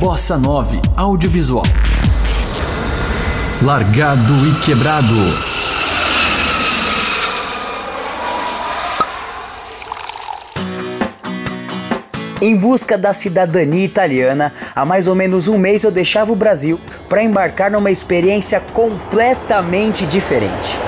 Bossa 9 Audiovisual. Largado e quebrado. Em busca da cidadania italiana, há mais ou menos um mês eu deixava o Brasil para embarcar numa experiência completamente diferente.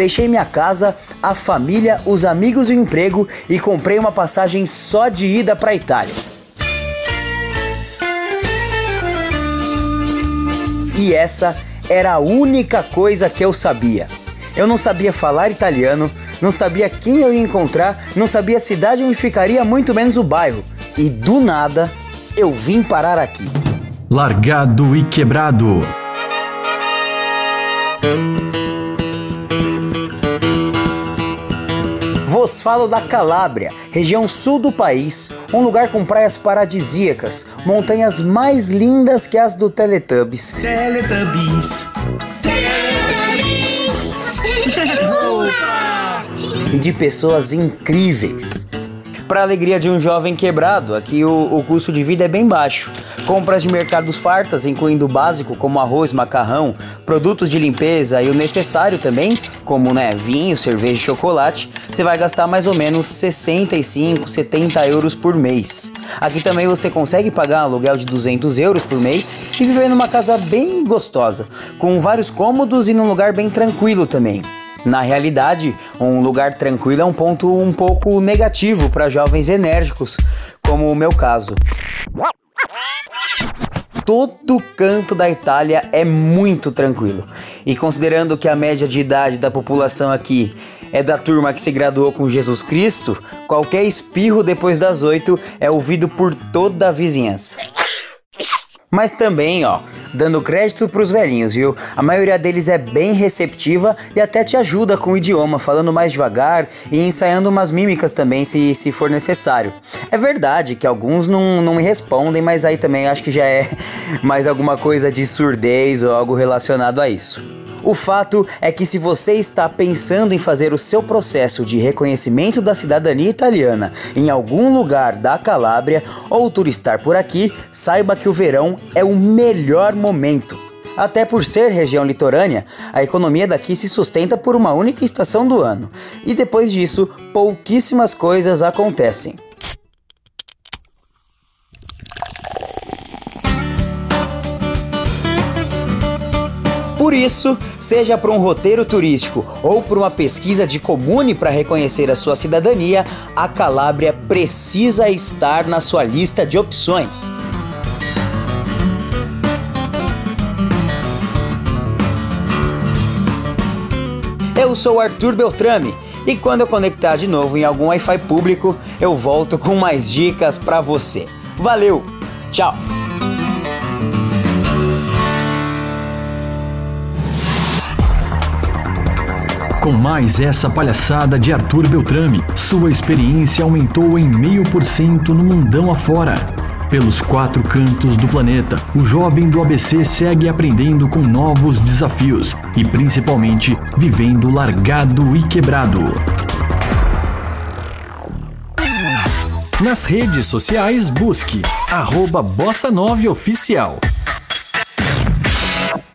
Deixei minha casa, a família, os amigos e o emprego e comprei uma passagem só de ida para a Itália. E essa era a única coisa que eu sabia. Eu não sabia falar italiano, não sabia quem eu ia encontrar, não sabia a cidade onde ficaria, muito menos o bairro. E do nada, eu vim parar aqui. Largado e quebrado. Vos falo da Calábria, região sul do país, um lugar com praias paradisíacas, montanhas mais lindas que as do Teletubbies. Teletubbies. Teletubbies. e de pessoas incríveis. Para alegria de um jovem quebrado, aqui o, o, custo de vida é bem baixo. Compras de mercados fartas, incluindo o básico como arroz, macarrão, produtos de limpeza e o necessário também, como né, vinho, cerveja e chocolate, você vai gastar mais ou menos 65, 70 euros por mês. Aqui também você consegue pagar um aluguel de 200 euros por mês e viver numa casa bem gostosa, com vários cômodos e num lugar bem tranquilo também. Na realidade, um lugar tranquilo é um ponto um pouco negativo para jovens enérgicos, como o meu caso. Todo canto da Itália é muito tranquilo. E considerando que a média de idade da população aqui é da turma que se graduou com Jesus Cristo, qualquer espirro depois das oito é ouvido por toda a vizinhança. Mas também, ó, dando crédito pros velhinhos, viu? A maioria deles é bem receptiva e até te ajuda com o idioma, falando mais devagar e ensaiando umas mímicas também, se, se for necessário. É verdade que alguns não, não me respondem, mas aí também acho que já é mais alguma coisa de surdez ou algo relacionado a isso. O fato é que se você está pensando em fazer o seu processo de reconhecimento da cidadania italiana em algum lugar da Calábria ou turistar por aqui, saiba que o verão é o melhor momento. Até por ser região litorânea, a economia daqui se sustenta por uma única estação do ano, e depois disso, pouquíssimas coisas acontecem. Por isso, seja para um roteiro turístico ou para uma pesquisa de comune para reconhecer a sua cidadania, a Calábria precisa estar na sua lista de opções. Eu sou Arthur Beltrame e quando eu conectar de novo em algum Wi-Fi público, eu volto com mais dicas para você. Valeu, tchau! Com mais essa palhaçada de Arthur Beltrame, sua experiência aumentou em meio por cento no mundão afora. Pelos quatro cantos do planeta, o jovem do ABC segue aprendendo com novos desafios e principalmente vivendo largado e quebrado. Nas redes sociais, busque arroba Bossa 9 Oficial.